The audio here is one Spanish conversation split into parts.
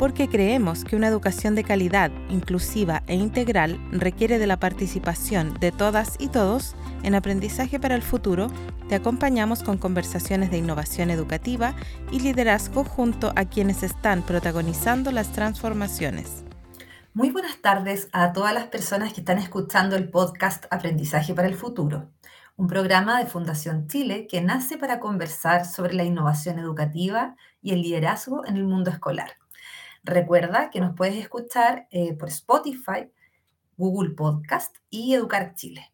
porque creemos que una educación de calidad, inclusiva e integral requiere de la participación de todas y todos en aprendizaje para el futuro, te acompañamos con conversaciones de innovación educativa y liderazgo junto a quienes están protagonizando las transformaciones. Muy buenas tardes a todas las personas que están escuchando el podcast Aprendizaje para el Futuro, un programa de Fundación Chile que nace para conversar sobre la innovación educativa y el liderazgo en el mundo escolar. Recuerda que nos puedes escuchar eh, por Spotify, Google Podcast y Educar Chile.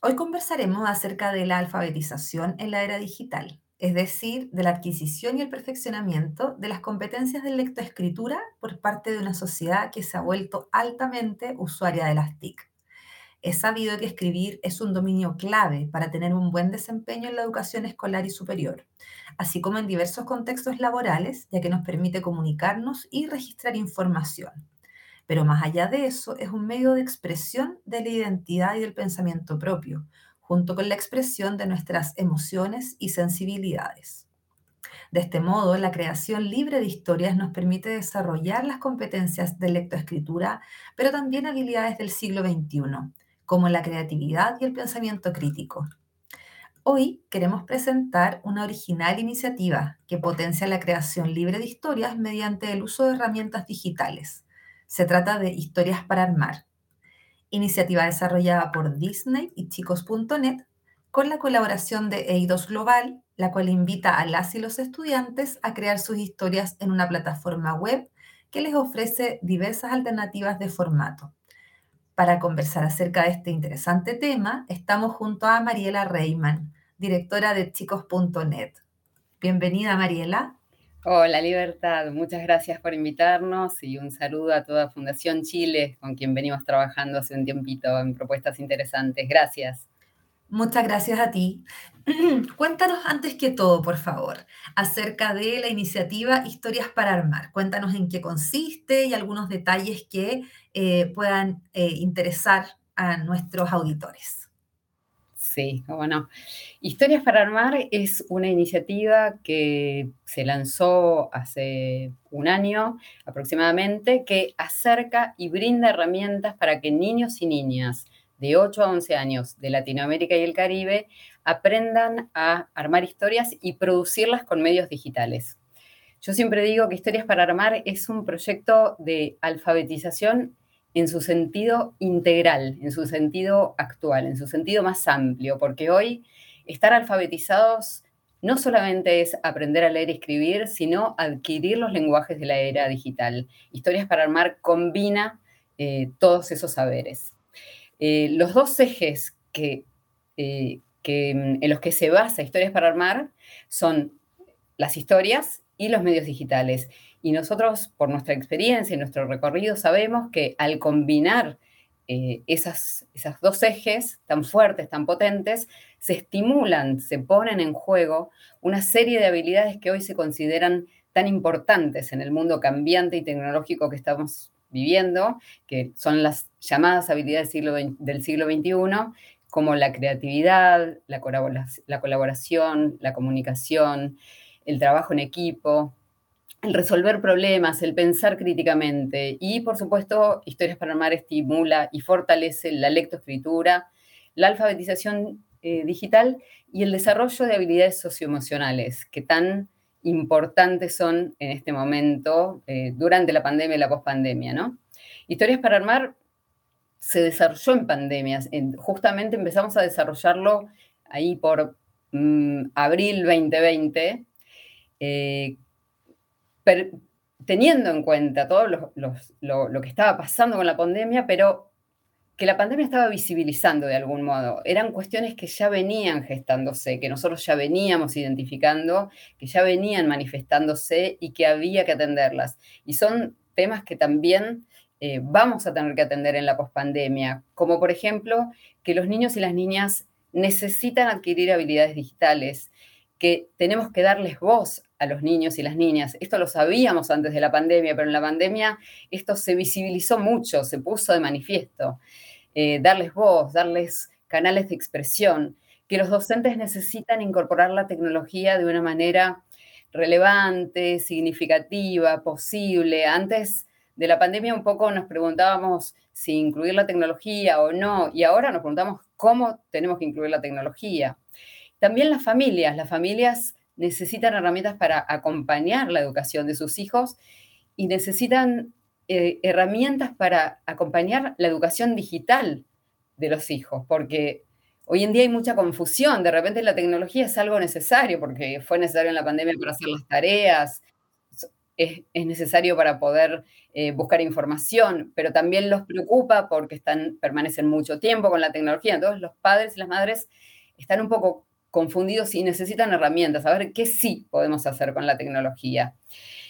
Hoy conversaremos acerca de la alfabetización en la era digital, es decir, de la adquisición y el perfeccionamiento de las competencias de lectoescritura por parte de una sociedad que se ha vuelto altamente usuaria de las TIC. Es sabido que escribir es un dominio clave para tener un buen desempeño en la educación escolar y superior, así como en diversos contextos laborales, ya que nos permite comunicarnos y registrar información. Pero más allá de eso, es un medio de expresión de la identidad y del pensamiento propio, junto con la expresión de nuestras emociones y sensibilidades. De este modo, la creación libre de historias nos permite desarrollar las competencias de lectoescritura, pero también habilidades del siglo XXI, como la creatividad y el pensamiento crítico. Hoy queremos presentar una original iniciativa que potencia la creación libre de historias mediante el uso de herramientas digitales. Se trata de Historias para Armar, iniciativa desarrollada por Disney y chicos.net con la colaboración de Eidos Global, la cual invita a las y los estudiantes a crear sus historias en una plataforma web que les ofrece diversas alternativas de formato. Para conversar acerca de este interesante tema, estamos junto a Mariela Reiman, directora de chicos.net. Bienvenida, Mariela. Hola, Libertad. Muchas gracias por invitarnos y un saludo a toda Fundación Chile, con quien venimos trabajando hace un tiempito en propuestas interesantes. Gracias. Muchas gracias a ti. Cuéntanos antes que todo, por favor, acerca de la iniciativa Historias para Armar. Cuéntanos en qué consiste y algunos detalles que eh, puedan eh, interesar a nuestros auditores. Sí, bueno. Historias para Armar es una iniciativa que se lanzó hace un año aproximadamente que acerca y brinda herramientas para que niños y niñas de 8 a 11 años de Latinoamérica y el Caribe aprendan a armar historias y producirlas con medios digitales. Yo siempre digo que Historias para Armar es un proyecto de alfabetización en su sentido integral, en su sentido actual, en su sentido más amplio, porque hoy estar alfabetizados no solamente es aprender a leer y escribir, sino adquirir los lenguajes de la era digital. Historias para Armar combina eh, todos esos saberes. Eh, los dos ejes eh, mm, en los que se basa Historias para Armar son las historias y los medios digitales. Y nosotros, por nuestra experiencia y nuestro recorrido, sabemos que al combinar eh, esas, esas dos ejes tan fuertes, tan potentes, se estimulan, se ponen en juego una serie de habilidades que hoy se consideran tan importantes en el mundo cambiante y tecnológico que estamos viviendo, que son las llamadas habilidades del siglo, XXI, como la creatividad, la colaboración, la comunicación, el trabajo en equipo, el resolver problemas, el pensar críticamente. Y, por supuesto, Historias para Armar estimula y fortalece la lectoescritura, la alfabetización eh, digital y el desarrollo de habilidades socioemocionales que tan importantes son en este momento, eh, durante la pandemia y la pospandemia, ¿no? Historias para armar se desarrolló en pandemias. justamente empezamos a desarrollarlo ahí por mm, abril 2020, eh, teniendo en cuenta todo lo, que estaba pasando con la pandemia, pero que la pandemia estaba visibilizando de algún modo. Eran cuestiones que ya venían gestándose, que nosotros ya veníamos identificando, que ya venían manifestándose y que había que atenderlas. Y son temas que también eh, vamos a tener que atender en la pospandemia, como por ejemplo que los niños y las niñas necesitan adquirir habilidades digitales, que tenemos que darles voz a los niños y las niñas. Esto lo sabíamos antes de la pandemia, pero en la pandemia esto se visibilizó mucho, se puso de manifiesto. Eh, darles voz, darles canales de expresión, que los docentes necesitan incorporar la tecnología de una manera relevante, significativa, posible. Antes de la pandemia un poco nos preguntábamos si incluir la tecnología o no, y ahora nos preguntamos cómo tenemos que incluir la tecnología. También las familias, las familias necesitan herramientas para acompañar la educación de sus hijos y necesitan eh, herramientas para acompañar la educación digital de los hijos, porque hoy en día hay mucha confusión, de repente la tecnología es algo necesario, porque fue necesario en la pandemia para hacer las tareas, es, necesario para poder eh, buscar información, pero también los preocupa porque están, permanecen mucho tiempo con la tecnología. Entonces los padres y las madres están un poco confundidos y necesitan herramientas, a ver qué sí podemos hacer con la tecnología.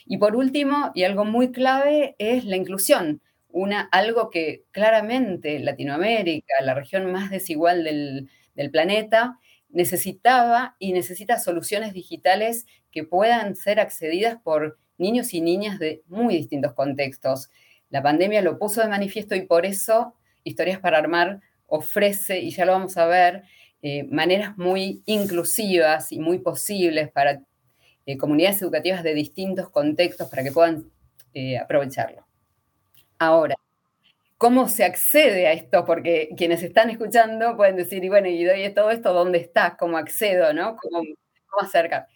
Y por último, y algo muy clave, es la inclusión. Una, algo que claramente Latinoamérica, la región más desigual del, del planeta, necesitaba y necesita soluciones digitales que puedan ser accedidas por niños y niñas de muy distintos contextos. La pandemia lo puso de manifiesto y por eso Historias para Armar ofrece, y ya lo vamos a ver, eh, maneras muy inclusivas y muy posibles para eh, comunidades educativas de distintos contextos para que puedan eh, aprovecharlo. Ahora, ¿cómo se accede a esto? Porque quienes están escuchando pueden decir, y bueno, y doy todo esto, ¿dónde está? ¿Cómo accedo? ¿no? ¿Cómo, cómo acercar?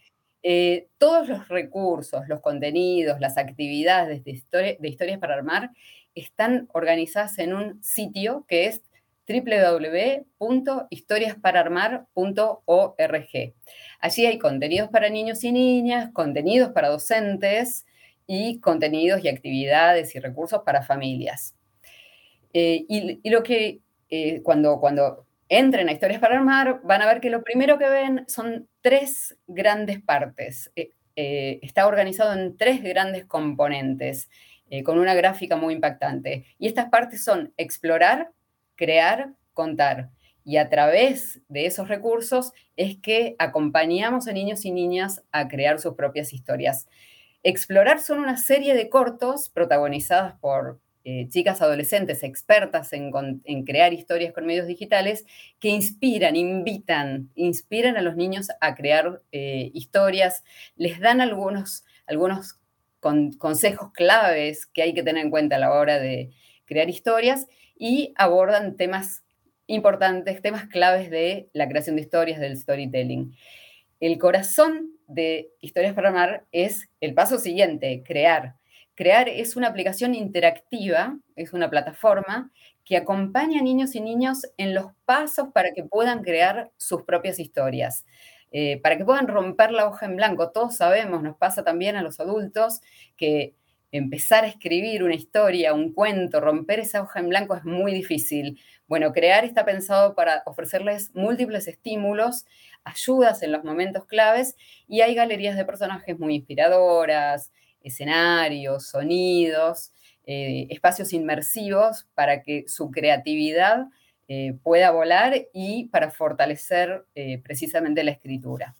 Eh, todos los recursos, los contenidos, las actividades de, de historias para armar están organizadas en un sitio que es www.historiaspararmar.org. Allí hay contenidos para niños y niñas, contenidos para docentes y contenidos y actividades y recursos para familias. Eh, y, lo que eh, cuando, cuando entren a Historias para Armar, van a ver que lo primero que ven son tres grandes partes. Eh, está organizado en tres grandes componentes, con una gráfica muy impactante. Y estas partes son explorar, crear, contar. Y a través de esos recursos es que acompañamos a niños y niñas a crear sus propias historias. Explorar son una serie de cortos protagonizadas por eh, chicas adolescentes expertas en, crear historias con medios digitales que inspiran, invitan, inspiran a los niños a crear eh, historias, les dan algunos, algunos consejos claves que hay que tener en cuenta a la hora de crear historias y abordan temas importantes, temas claves de la creación de historias, del storytelling. El corazón de Historias para Amar es el paso siguiente, crear. Crear es una aplicación interactiva, es una plataforma que acompaña a niños y niños en los pasos para que puedan crear sus propias historias, eh, para que puedan romper la hoja en blanco. Todos sabemos, nos pasa también a los adultos, que empezar a escribir una historia, un cuento, romper esa hoja en blanco es muy difícil. Bueno, crear está pensado para ofrecerles múltiples estímulos, ayudas en los momentos claves y hay galerías de personajes muy inspiradoras, escenarios, sonidos, eh, espacios inmersivos para que su creatividad eh, pueda volar y para fortalecer eh, precisamente la escritura.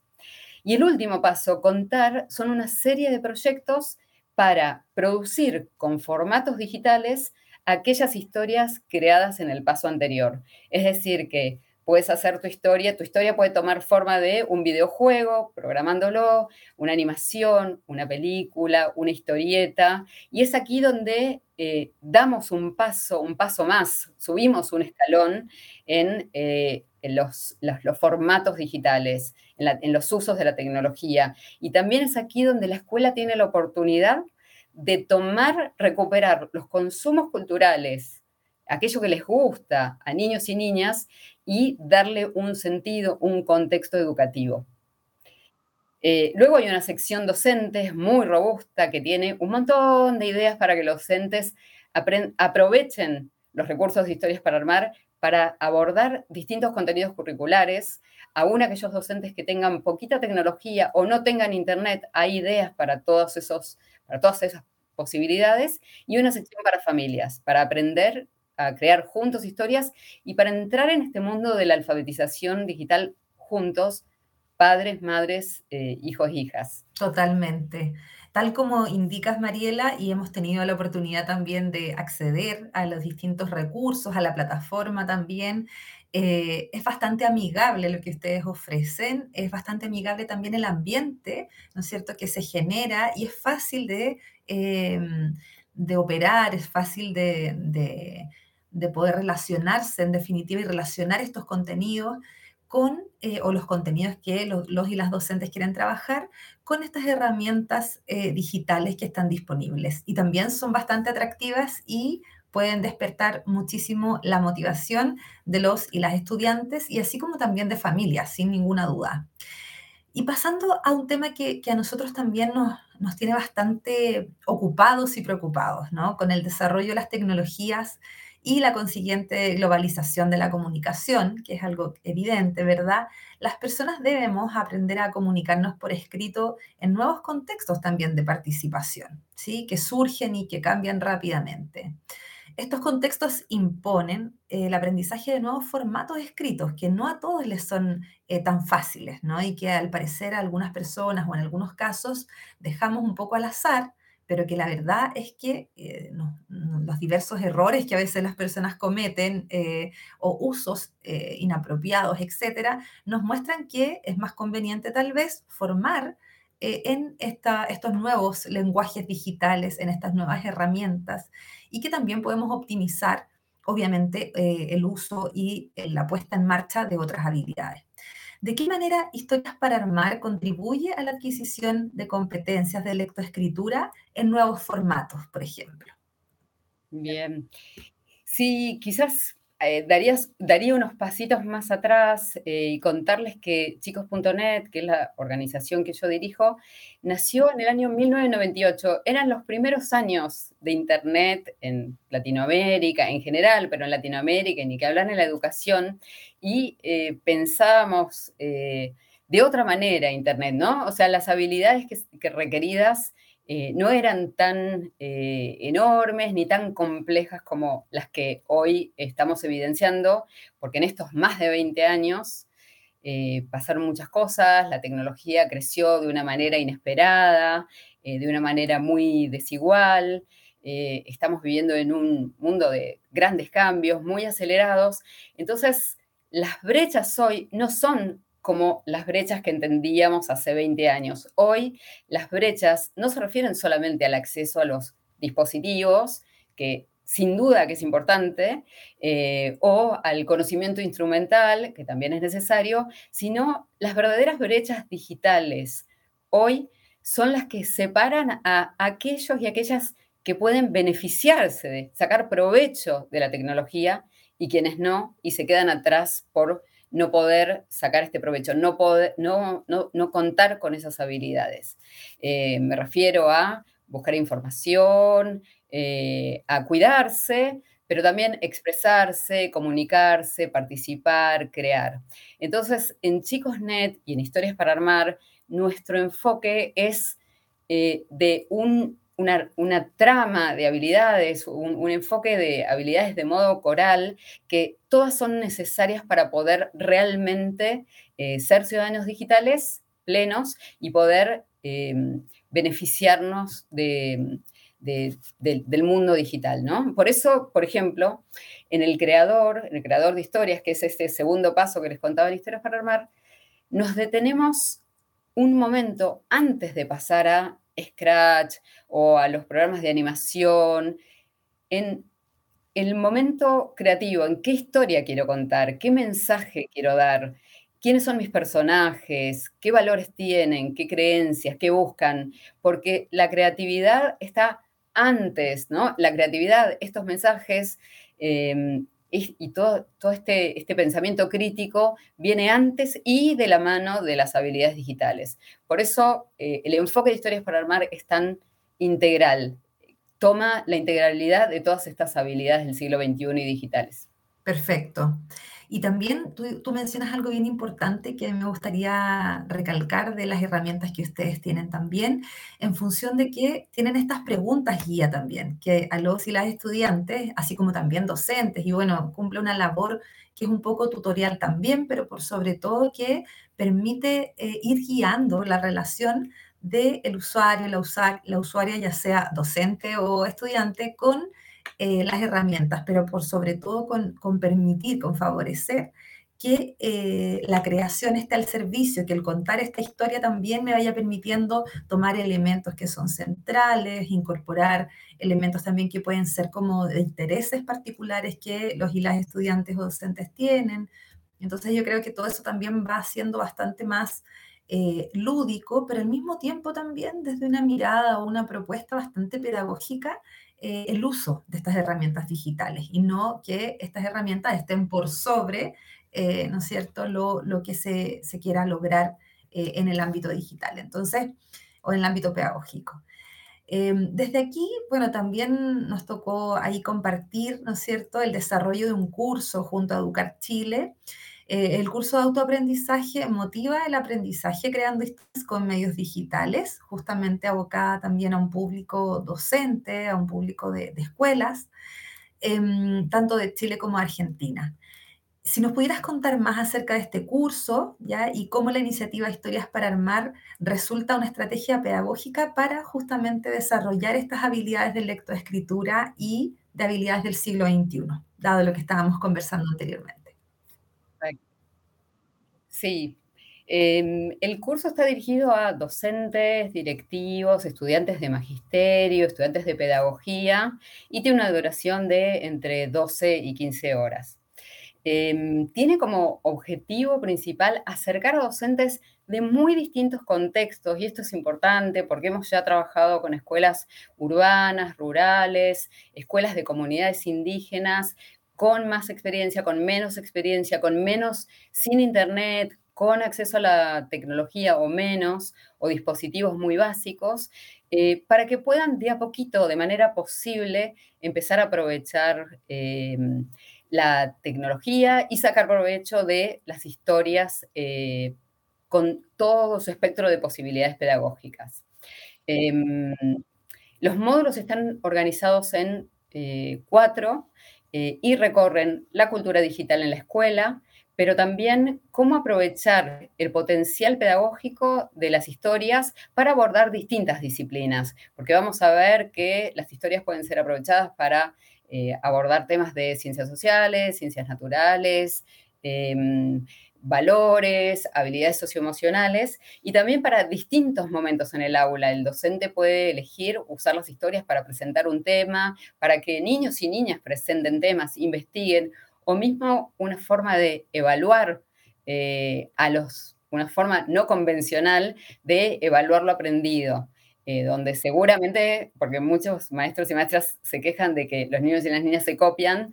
Y el último paso, contar, son una serie de proyectos para producir con formatos digitales aquellas historias creadas en el paso anterior. Es decir, que puedes hacer tu historia, tu historia puede tomar forma de un videojuego, programándolo, una animación, una película, una historieta, y es aquí donde eh, damos un paso, un paso más, subimos un escalón en, eh, los, formatos digitales, en, los usos de la tecnología. Y también es aquí donde la escuela tiene la oportunidad de tomar, recuperar los consumos culturales, aquello que les gusta a niños y niñas, y darle un sentido, un contexto educativo. Eh, luego hay una sección docentes muy robusta que tiene un montón de ideas para que los docentes aprovechen los recursos de historias para armar para abordar distintos contenidos curriculares. Aún aquellos docentes que tengan poquita tecnología o no tengan internet, hay ideas para, todos esos, para todas esas posibilidades. Y una sección para familias, para aprender a crear juntos historias y para entrar en este mundo de la alfabetización digital juntos padres, madres, eh, hijos, hijas. Totalmente. Tal como indicas, Mariela, y hemos tenido la oportunidad también de acceder a los distintos recursos, a la plataforma también, eh, es bastante amigable lo que ustedes ofrecen, es bastante amigable también el ambiente, ¿no es cierto?, que se genera y es fácil de, em, de operar, es fácil de, de, de poder relacionarse en definitiva y relacionar estos contenidos con, eh, o los contenidos que los, los, y las docentes quieren trabajar, con estas herramientas eh, digitales que están disponibles. Y también son bastante atractivas y pueden despertar muchísimo la motivación de los y las estudiantes y así como también de familias, sin ninguna duda. Y pasando a un tema que, que a nosotros también nos, nos, tiene bastante ocupados y preocupados, ¿no? Con el desarrollo de las tecnologías y la consiguiente globalización de la comunicación, que es algo evidente, ¿verdad? Las personas debemos aprender a comunicarnos por escrito en nuevos contextos también de participación, ¿sí? Que surgen y que cambian rápidamente. Estos contextos imponen eh, el aprendizaje de nuevos formatos escritos que no a todos les son eh, tan fáciles, ¿no? Y que al parecer a algunas personas o en algunos casos dejamos un poco al azar pero que la verdad es que eh, los diversos errores que a veces las personas cometen eh, o usos eh, inapropiados, etcétera, nos muestran que es más conveniente tal vez formar en estos nuevos lenguajes digitales, en estas nuevas herramientas y que también podemos optimizar, obviamente, el uso y la puesta en marcha de otras habilidades. ¿De qué manera Historias para Armar contribuye a la adquisición de competencias de lectoescritura en nuevos formatos, por ejemplo? Bien. Sí, quizás eh, darías, daría unos pasitos más atrás eh, y contarles que chicos.net, que es la organización que yo dirijo, nació en el año 1998. Eran los primeros años de Internet en Latinoamérica en general, pero en Latinoamérica, ni que hablar en la educación, y eh, pensábamos de otra manera Internet, ¿no? O sea, las habilidades que requeridas eh, no eran tan eh, enormes ni tan complejas como las que hoy estamos evidenciando, porque en estos más de 20 años eh, pasaron muchas cosas, la tecnología creció de una manera inesperada, de una manera muy desigual, estamos viviendo en un mundo de grandes cambios, muy acelerados, entonces las brechas hoy no son como las brechas que entendíamos hace 20 años. Hoy las brechas no se refieren solamente al acceso a los dispositivos, que sin duda que es importante, eh, o al conocimiento instrumental, que también es necesario, sino las verdaderas brechas digitales. Hoy son las que separan a aquellos y aquellas que pueden beneficiarse de sacar provecho de la tecnología y quienes no, y se quedan atrás por no poder sacar este provecho, no, poder, no, no, no contar con esas habilidades. Eh, me refiero a buscar información, eh, a cuidarse, pero también expresarse, comunicarse, participar, crear. Entonces, en ChicosNet y en Historias para Armar, nuestro enfoque es eh, de un una, una, trama de habilidades, un, un, enfoque de habilidades de modo coral, que todas son necesarias para poder realmente eh, ser ciudadanos digitales plenos y poder eh, beneficiarnos de, del mundo digital, ¿no? Por eso, por ejemplo, en el creador, en el creador de historias, que es este segundo paso que les contaba en Historias para Armar, nos detenemos un momento antes de pasar a Scratch o a los programas de animación, en el momento creativo, en qué historia quiero contar, qué mensaje quiero dar, quiénes son mis personajes, qué valores tienen, qué creencias, qué buscan, porque la creatividad está antes, ¿no? La creatividad, estos mensajes eh, y todo, todo este, este, pensamiento crítico viene antes y de la mano de las habilidades digitales. Por eso eh, el enfoque de Historias para Armar es tan integral, toma la integralidad de todas estas habilidades del siglo XXI y digitales. Perfecto. Y también tú, tú, mencionas algo bien importante que me gustaría recalcar de las herramientas que ustedes tienen también, en función de que tienen estas preguntas guía también, que a los y las estudiantes, así como también docentes, y bueno, cumple una labor que es un poco tutorial también, pero por sobre todo que permite eh, ir guiando la relación del usuario, la, la usuaria, ya sea docente o estudiante, con eh, las herramientas, pero por sobre todo con, permitir, con favorecer que eh, la creación esté al servicio, que el contar esta historia también me vaya permitiendo tomar elementos que son centrales, incorporar elementos también que pueden ser como de intereses particulares que los y las estudiantes o docentes tienen. Entonces yo creo que todo eso también va siendo bastante más eh, lúdico, pero al mismo tiempo también desde una mirada o una propuesta bastante pedagógica eh, el uso de estas herramientas digitales y no que estas herramientas estén por sobre, eh, ¿no es cierto?, lo, que se, quiera lograr eh, en el ámbito digital, entonces, o en el ámbito pedagógico. desde aquí, bueno, también nos tocó ahí compartir, ¿no es cierto?, el desarrollo de un curso junto a Educar Chile, eh, el curso de autoaprendizaje motiva el aprendizaje creando historias con medios digitales, justamente abocada también a un público docente, a un público de, escuelas, em, tanto de Chile como de Argentina. Si nos pudieras contar más acerca de este curso ¿ya? y cómo la iniciativa Historias para Armar resulta una estrategia pedagógica para justamente desarrollar estas habilidades de lectoescritura y de habilidades del siglo XXI, dado lo que estábamos conversando anteriormente. Sí. Em, el curso está dirigido a docentes, directivos, estudiantes de magisterio, estudiantes de pedagogía y tiene una duración de entre 12 y 15 horas. Em, tiene como objetivo principal acercar a docentes de muy distintos contextos, y esto es importante porque hemos ya trabajado con escuelas urbanas, rurales, escuelas de comunidades indígenas, con más experiencia, con menos experiencia, con menos, sin internet, con acceso a la tecnología o menos, o dispositivos muy básicos, eh, para que puedan de a poquito, de manera posible, empezar a aprovechar em, la tecnología y sacar provecho de las historias eh, con todo su espectro de posibilidades pedagógicas. Em, los módulos están organizados en eh, cuatro eh, y recorren la cultura digital en la escuela, pero también cómo aprovechar el potencial pedagógico de las historias para abordar distintas disciplinas, porque vamos a ver que las historias pueden ser aprovechadas para eh, abordar temas de ciencias sociales, ciencias naturales, em, valores, habilidades socioemocionales y también para distintos momentos en el aula. El docente puede elegir usar las historias para presentar un tema, para que niños y niñas presenten temas, investiguen, o mismo una forma de evaluar eh, a los, una forma no convencional de evaluar lo aprendido. Eh, donde seguramente, porque muchos maestros y maestras se quejan de que los niños y las niñas se copian,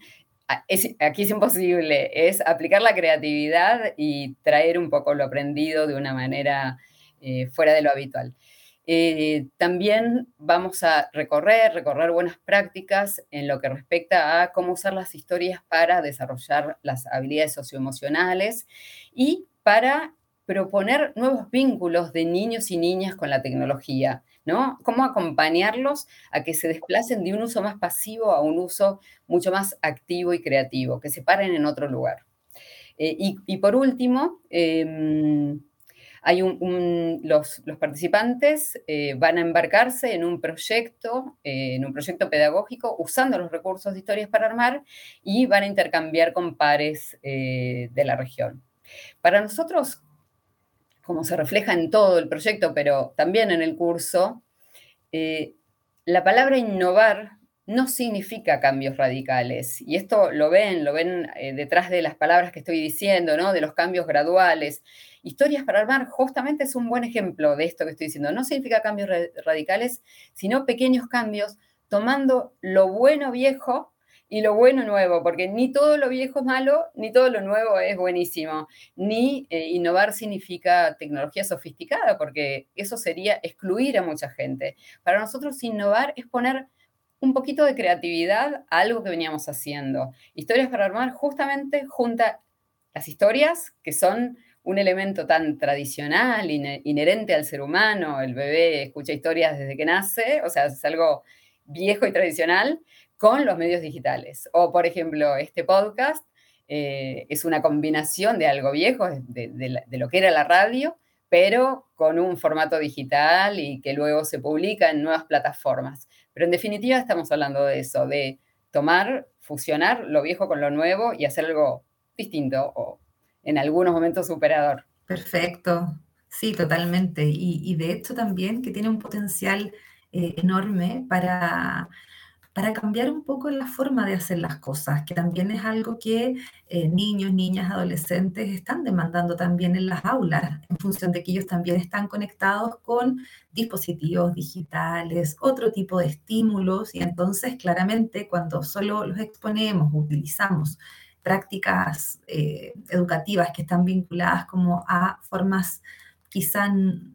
aquí es imposible, es aplicar la creatividad y traer un poco lo aprendido de una manera eh, fuera de lo habitual. Eh, también vamos a recorrer, recorrer buenas prácticas en lo que respecta a cómo usar las historias para desarrollar las habilidades socioemocionales y para proponer nuevos vínculos de niños y niñas con la tecnología. ¿No? Cómo acompañarlos a que se desplacen de un uso más pasivo a un uso mucho más activo y creativo, que se paren en otro lugar. Eh, y, por último, em, los, participantes eh, van a embarcarse en un proyecto, eh, en un proyecto pedagógico usando los recursos de historias para armar y van a intercambiar con pares de la región. Para nosotros, como se refleja en todo el proyecto, pero también en el curso, eh, la palabra innovar no significa cambios radicales. Y esto lo ven, lo ven eh, detrás de las palabras que estoy diciendo, ¿no? De los cambios graduales. Historias para armar justamente es un buen ejemplo de esto que estoy diciendo. No significa cambios radicales, sino pequeños cambios, tomando lo bueno viejo y lo bueno nuevo, porque ni todo lo viejo es malo, ni todo lo nuevo es buenísimo, ni eh, innovar significa tecnología sofisticada, porque eso sería excluir a mucha gente. Para nosotros innovar es poner un poquito de creatividad a algo que veníamos haciendo. Historias para armar justamente junta las historias, que son un elemento tan tradicional, inherente al ser humano, el bebé escucha historias desde que nace, o sea, es algo viejo y tradicional, con los medios digitales. O, por ejemplo, este podcast eh, es una combinación de algo viejo, de, lo que era la radio, pero con un formato digital y que luego se publica en nuevas plataformas. Pero en definitiva estamos hablando de eso, de tomar, fusionar lo viejo con lo nuevo y hacer algo distinto o en algunos momentos superador. Perfecto, sí, totalmente. Y, de hecho también que tiene un potencial eh, enorme para para cambiar un poco la forma de hacer las cosas, que también es algo que eh, niños, niñas, adolescentes están demandando también en las aulas, en función de que ellos también están conectados con dispositivos digitales, otro tipo de estímulos, y entonces claramente cuando solo los exponemos, utilizamos prácticas eh, educativas que están vinculadas como a formas quizá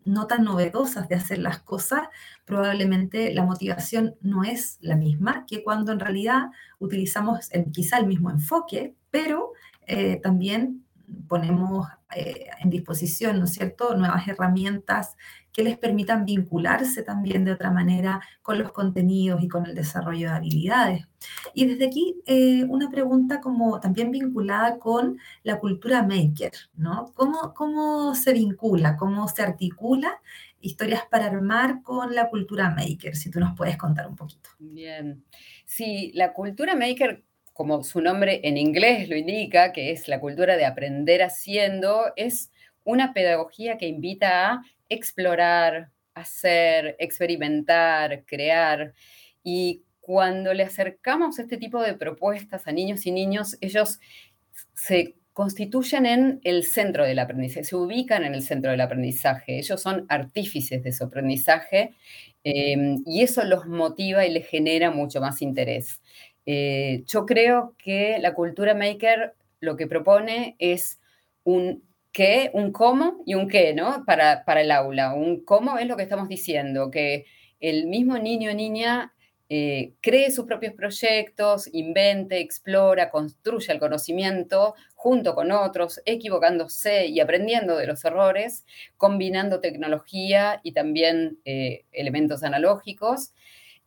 no tan novedosas de hacer las cosas, probablemente la motivación no es la misma que cuando en realidad utilizamos quizá el mismo enfoque, pero eh, también ponemos eh, en disposición, ¿no cierto?, nuevas herramientas que les permitan vincularse también de otra manera con los contenidos y con el desarrollo de habilidades. Y desde aquí, eh, una pregunta como también vinculada con la cultura maker, ¿no? ¿Cómo, ¿Cómo se vincula, cómo se articula historias para armar con la cultura maker? Si tú nos puedes contar un poquito. Bien, sí, la cultura maker como su nombre en inglés lo indica, que es la cultura de aprender haciendo, es una pedagogía que invita a explorar, hacer, experimentar, crear. Y cuando le acercamos este tipo de propuestas a niños y niños, ellos se constituyen en el centro del aprendizaje, se ubican en el centro del aprendizaje. Ellos son artífices de su aprendizaje eh, y eso los motiva y les genera mucho más interés. Eh, yo creo que la cultura maker lo que propone es un qué, un cómo y un qué, ¿no? Para, para el aula. Un cómo es lo que estamos diciendo, que el mismo niño o niña eh, cree sus propios proyectos, invente, explora, construye el conocimiento junto con otros, equivocándose y aprendiendo de los errores, combinando tecnología y también eh, elementos analógicos.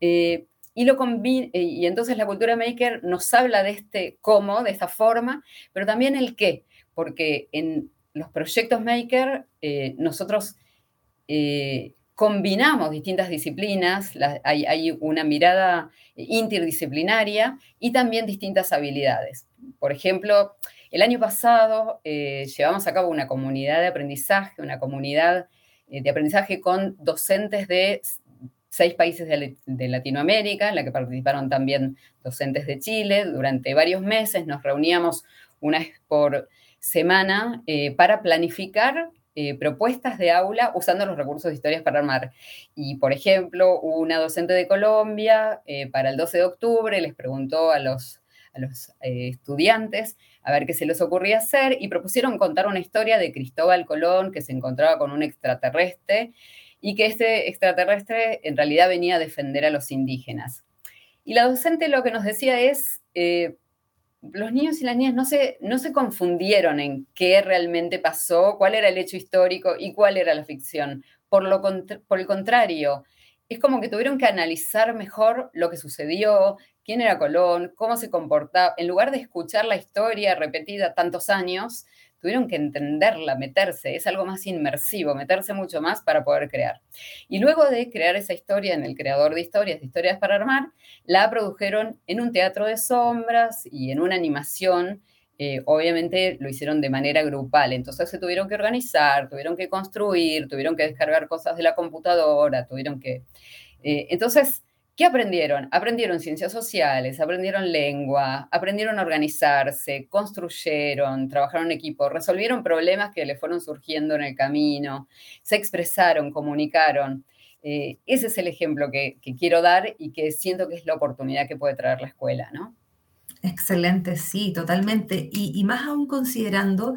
Y, lo eh, y entonces la cultura maker nos habla de este cómo, de esta forma, pero también el qué, porque en los proyectos maker eh, nosotros eh, combinamos distintas disciplinas, hay, hay, una mirada interdisciplinaria y también distintas habilidades. Por ejemplo, el año pasado llevamos a cabo una comunidad de aprendizaje, una comunidad de aprendizaje con docentes de seis países de, Latinoamérica, en la que participaron también docentes de Chile. Durante varios meses nos reuníamos una vez por semana eh, para planificar eh, propuestas de aula usando los recursos de historias para armar. Y, por ejemplo, una docente de Colombia eh, para el 12 de octubre les preguntó a los, a los estudiantes a ver qué se les ocurría hacer y propusieron contar una historia de Cristóbal Colón que se encontraba con un extraterrestre y que este extraterrestre en realidad venía a defender a los indígenas. Y la docente lo que nos decía es, los niños y las niñas no se, no se confundieron en qué realmente pasó, cuál era el hecho histórico y cuál era la ficción. Por, lo, por el contrario, es como que tuvieron que analizar mejor lo que sucedió, quién era Colón, cómo se comportaba, en lugar de escuchar la historia repetida tantos años, tuvieron que entenderla, meterse, es algo más inmersivo, meterse mucho más para poder crear. Y luego de crear esa historia en el creador de historias, de historias para armar, la produjeron en un teatro de sombras y en una animación. Eh, obviamente lo hicieron de manera grupal, entonces se tuvieron que organizar, tuvieron que construir, tuvieron que descargar cosas de la computadora, tuvieron que... Eh, entonces, ¿Qué aprendieron? Aprendieron ciencias sociales, aprendieron lengua, aprendieron a organizarse, construyeron, trabajaron en equipo, resolvieron problemas que le fueron surgiendo en el camino, se expresaron, comunicaron. Eh, ese es el ejemplo que, quiero dar y que siento que es la oportunidad que puede traer la escuela, ¿no? Excelente, sí, totalmente. y más aún considerando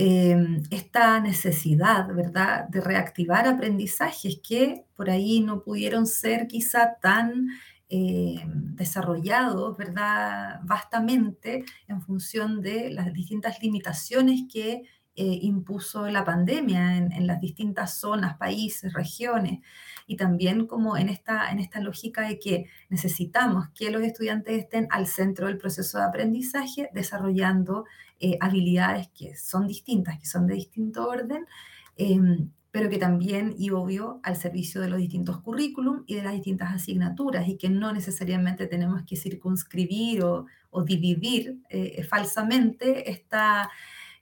Em, esta necesidad, ¿verdad?, de reactivar aprendizajes que por ahí no pudieron ser quizá tan eh, desarrollados, ¿verdad?, vastamente en función de las distintas limitaciones que eh, impuso la pandemia en, las distintas zonas, países, regiones, y también como en esta, en esta lógica de que necesitamos que los estudiantes estén al centro del proceso de aprendizaje, desarrollando eh, habilidades que son distintas, que son de distinto orden, em, pero que también, y obvio, al servicio de los distintos currículum y de las distintas asignaturas, y que no necesariamente tenemos que circunscribir o, dividir eh, falsamente esta,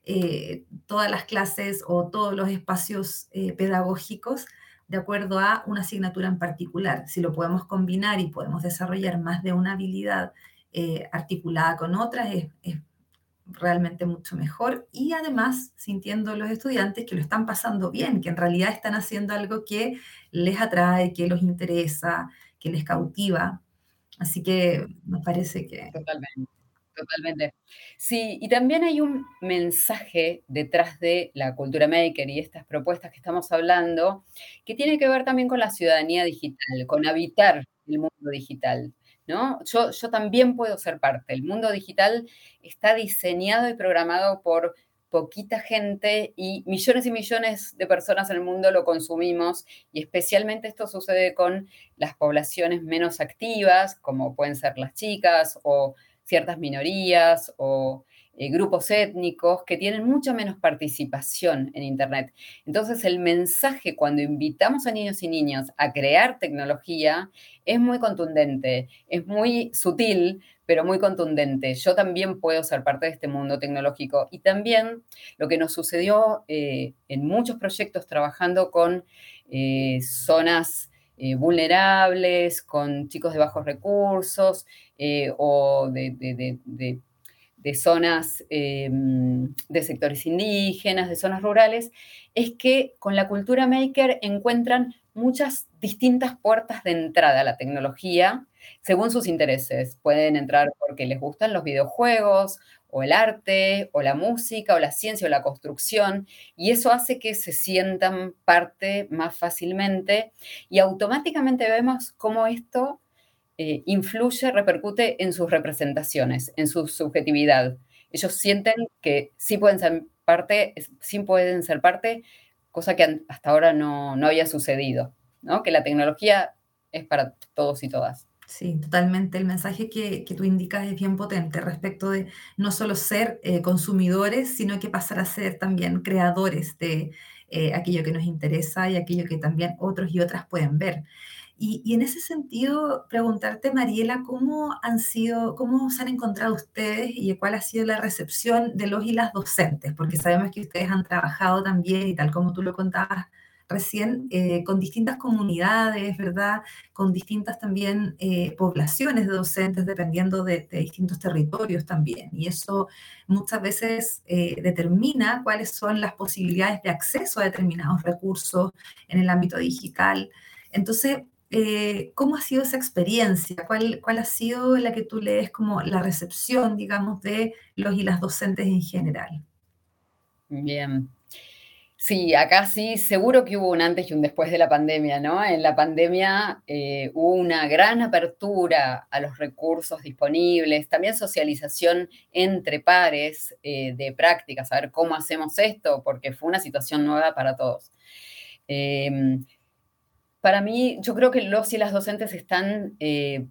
eh, todas las clases o todos los espacios eh, pedagógicos de acuerdo a una asignatura en particular. Si lo podemos combinar y podemos desarrollar más de una habilidad articulada con otras, es, es realmente mucho mejor y además sintiendo los estudiantes que lo están pasando bien, que en realidad están haciendo algo que les atrae, que los interesa, que les cautiva. Así que me parece que... Totalmente, totalmente. Sí, y también hay un mensaje detrás de la cultura maker y estas propuestas que estamos hablando, que tiene que ver también con la ciudadanía digital, con habitar el mundo digital. ¿no? Yo, yo también puedo ser parte. El mundo digital está diseñado y programado por poquita gente y millones y millones de personas en el mundo lo consumimos y especialmente esto sucede con las poblaciones menos activas, como pueden ser las chicas o ciertas minorías o eh, grupos étnicos que tienen mucha menos participación en Internet. Entonces, el mensaje cuando invitamos a niños y niñas a crear tecnología es muy contundente, es muy sutil, pero muy contundente. Yo también puedo ser parte de este mundo tecnológico. Y también lo que nos sucedió eh, en muchos proyectos trabajando con eh, zonas vulnerables, con chicos de bajos recursos o de de zonas em, de sectores indígenas, de zonas rurales, es que con la cultura maker encuentran muchas distintas puertas de entrada a la tecnología según sus intereses. Pueden entrar porque les gustan los videojuegos, o el arte, o la música, o la ciencia, o la construcción, y eso hace que se sientan parte más fácilmente y automáticamente vemos cómo esto eh, influye, repercute en sus representaciones, en su subjetividad. Ellos sienten que sí pueden ser parte, sí pueden ser parte, cosa que hasta ahora no, había sucedido, ¿no? Que la tecnología es para todos y todas. Sí, totalmente. El mensaje que, tú indicas es bien potente respecto de no solo ser eh, consumidores, sino que pasar a ser también creadores de eh, aquello que nos interesa y aquello que también otros y otras pueden ver. Y, en ese sentido, preguntarte, Mariela, ¿cómo han sido, cómo se han encontrado ustedes y cuál ha sido la recepción de los y las docentes? Porque sabemos que ustedes han trabajado también, y tal como tú lo contabas recién, eh, con distintas comunidades, ¿verdad? Con distintas también eh, poblaciones de docentes, dependiendo de, distintos territorios también. Y eso muchas veces eh, determina cuáles son las posibilidades de acceso a determinados recursos en el ámbito digital. Entonces, ¿cómo ha sido esa experiencia? ¿Cuál, ¿Cuál ha sido la que tú lees como la recepción, digamos, de los y las docentes en general? Bien. Sí, acá sí, seguro que hubo un antes y un después de la pandemia, ¿no? En la pandemia eh, hubo una gran apertura a los recursos disponibles, también socialización entre pares eh, de prácticas, a ver cómo hacemos esto, porque fue una situación nueva para todos. Em, para mí, yo creo que los y las docentes están eh,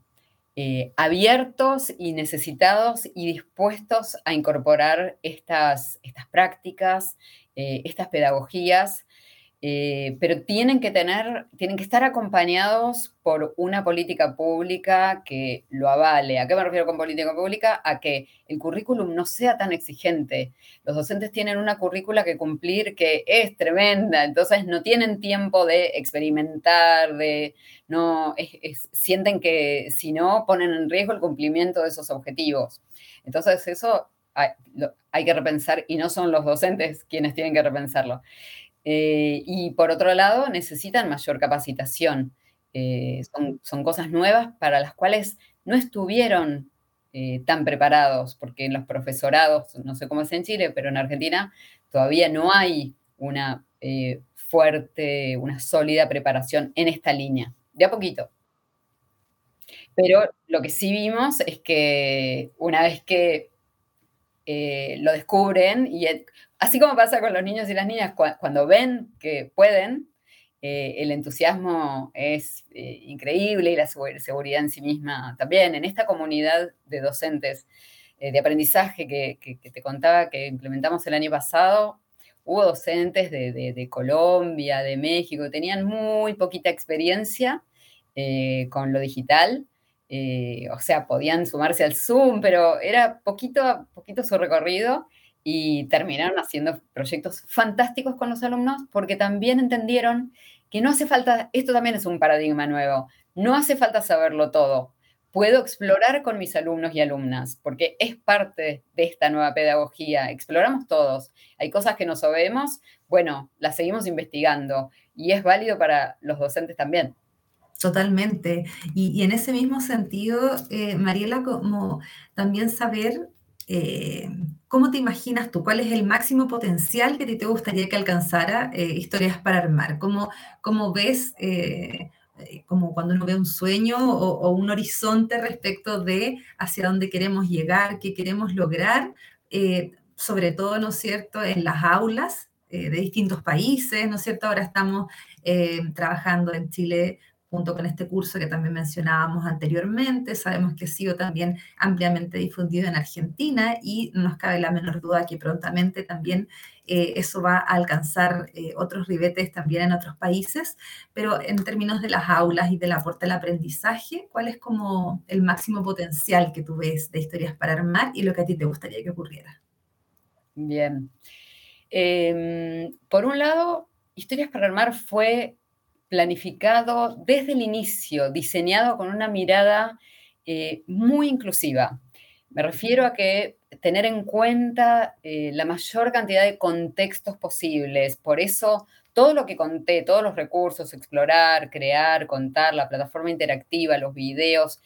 abiertos y necesitados y dispuestos a incorporar estas, estas prácticas, eh, estas pedagogías eh, pero tienen que tener, tienen que estar acompañados por una política pública que lo avale. ¿A qué me refiero con política pública? A que el currículum no sea tan exigente. Los docentes tienen una currícula que cumplir que es tremenda, entonces no tienen tiempo de experimentar, de no sienten que si no ponen en riesgo el cumplimiento de esos objetivos. Entonces eso hay, que repensar y no son los docentes quienes tienen que repensarlo. Eh, y por otro lado, necesitan mayor capacitación. Eh, son, cosas nuevas para las cuales no estuvieron eh, tan preparados, porque en los profesorados, no sé cómo es en Chile, pero en Argentina todavía no hay una fuerte, una sólida preparación en esta línea. De a poquito. Pero lo que sí vimos es que una vez que eh, lo descubren, y así como pasa con los niños y las niñas, cuando ven que pueden, eh, el entusiasmo es eh, increíble y la seguridad en sí misma también. En esta comunidad de docentes de aprendizaje que, te contaba que implementamos el año pasado, hubo docentes de, Colombia, de México, tenían muy poquita experiencia con lo digital eh, o sea, podían sumarse al Zoom, pero era poquito poquito su recorrido y terminaron haciendo proyectos fantásticos con los alumnos porque también entendieron que no hace falta, esto también es un paradigma nuevo, no hace falta saberlo todo. Puedo explorar con mis alumnos y alumnas, porque es parte de esta nueva pedagogía. Exploramos todos. Hay cosas que no sabemos, bueno, las seguimos investigando y es válido para los docentes también. Totalmente. Y, en ese mismo sentido, eh, Mariela, como también saber eh, cómo te imaginas tú, cuál es el máximo potencial que te gustaría que alcanzara eh, Historias para Armar, cómo, cómo ves, como cuando uno ve un sueño o, un horizonte respecto de hacia dónde queremos llegar, qué queremos lograr, sobre todo, ¿no es cierto?, en las aulas de distintos países, ¿no es cierto? Ahora estamos trabajando en Chile junto con este curso que también mencionábamos anteriormente. Sabemos que ha sido también ampliamente difundido en Argentina y no nos cabe la menor duda que prontamente también eh, eso va a alcanzar eh, otros ribetes también en otros países. Pero en términos de las aulas y del aporte al aprendizaje, ¿cuál es como el máximo potencial que tú ves de historias para armar y lo que a ti te gustaría que ocurriera? Bien. Em, por un lado, Historias para Armar fue planificado desde el inicio, diseñado con una mirada eh, muy inclusiva. Me refiero a que tener en cuenta eh, la mayor cantidad de contextos posibles. Por eso, todo lo que conté, todos los recursos, explorar, crear, contar, la plataforma interactiva, los videos,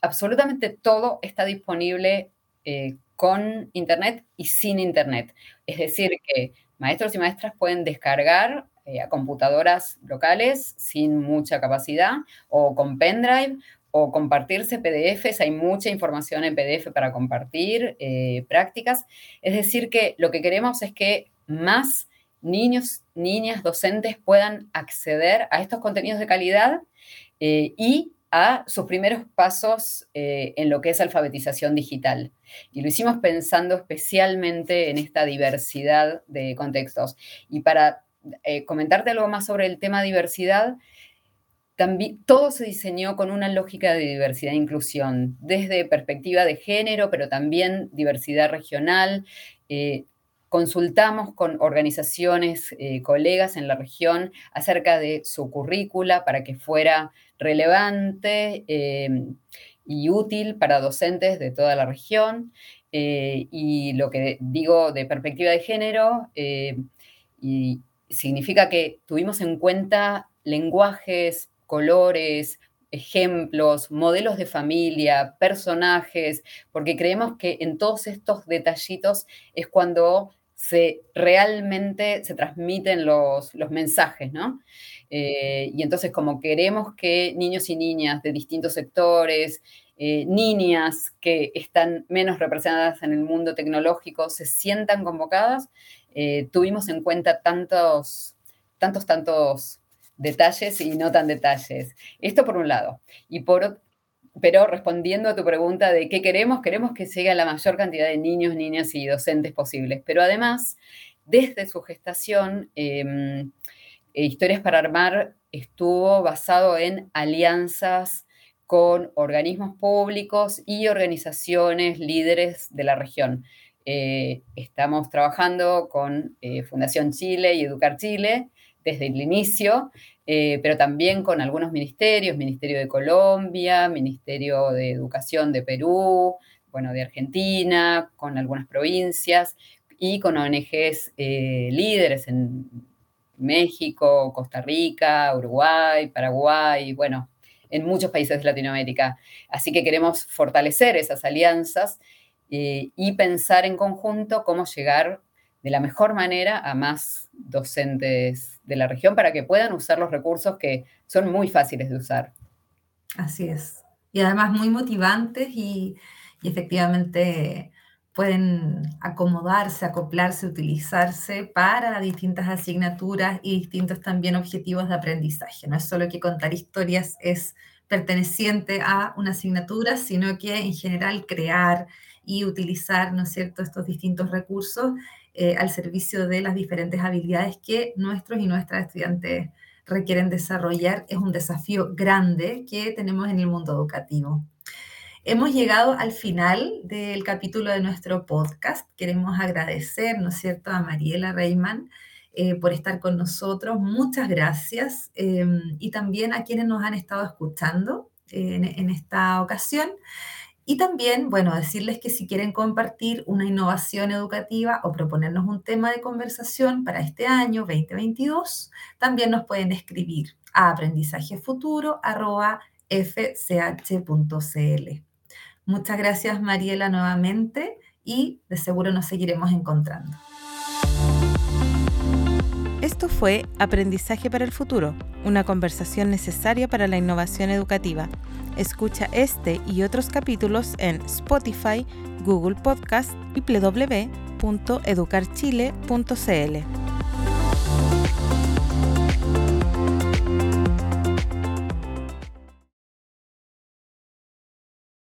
absolutamente todo está disponible eh, con Internet y sin Internet. Es decir, que maestros y maestras pueden descargar eh, a computadoras locales sin mucha capacidad o con pendrive o compartirse PDFs, hay mucha información en PDF para compartir, eh, prácticas. Es decir, que lo que queremos es que más niños, niñas, docentes puedan acceder a estos contenidos de calidad eh, y a sus primeros pasos en lo que es alfabetización digital. Y lo hicimos pensando especialmente en esta diversidad de contextos. Y para eh, comentarte algo más sobre el tema diversidad, también, todo se diseñó con una lógica de diversidad e inclusión, desde perspectiva de género, pero también diversidad regional. Eh, consultamos con organizaciones, eh, colegas en la región acerca de su currícula para que fuera relevante y útil para docentes de toda la región. y lo que digo de perspectiva de género, y, significa que tuvimos en cuenta lenguajes, colores, ejemplos, modelos de familia, personajes, porque creemos que en todos estos detallitos es cuando se realmente se transmiten los, mensajes, ¿no? Eh, y entonces como queremos que niños y niñas de distintos sectores, eh, niñas que están menos representadas en el mundo tecnológico se sientan convocadas, eh, tuvimos en cuenta tantos, tantos, tantos detalles y no tan detalles. Esto por un lado. Y por, pero respondiendo a tu pregunta de qué queremos, queremos que llegue a la mayor cantidad de niños, niñas y docentes posibles. Pero además, desde su gestación, em, Historias para Armar estuvo basado en alianzas con organismos públicos y organizaciones líderes de la región. Eh, estamos trabajando con eh, Fundación Chile y Educar Chile desde el inicio, eh, pero también con algunos ministerios, Ministerio de Colombia, Ministerio de Educación de Perú, bueno, de Argentina, con algunas provincias y con ONGs líderes en México, Costa Rica, Uruguay, Paraguay, bueno, en muchos países de Latinoamérica. Así que queremos fortalecer esas alianzas eh, y pensar en conjunto cómo llegar de la mejor manera a más docentes de la región para que puedan usar los recursos que son muy fáciles de usar. Así es. y además muy motivantes y, y efectivamente pueden acomodarse, acoplarse, utilizarse para distintas asignaturas y distintos también objetivos de aprendizaje. No es solo que contar historias es perteneciente a una asignatura, sino que en general crear y utilizar, ¿no es cierto?, estos distintos recursos eh, al servicio de las diferentes habilidades que nuestros y nuestras estudiantes requieren desarrollar es un desafío grande que tenemos en el mundo educativo. Hemos llegado al final del capítulo de nuestro podcast. Queremos agradecer, ¿no es cierto?, a Mariela Reiman eh, por estar con nosotros. Muchas gracias. Em, y también a quienes nos han estado escuchando en esta ocasión. Y también, bueno, decirles que si quieren compartir una innovación educativa o proponernos un tema de conversación para este año 2022, también nos pueden escribir a aprendizajefuturo.fch.cl. Muchas gracias Mariela nuevamente y de seguro nos seguiremos encontrando. Esto fue Aprendizaje para el Futuro, una conversación necesaria para la innovación educativa. Escucha este y otros capítulos en Spotify, Google Podcast y www.educarchile.cl.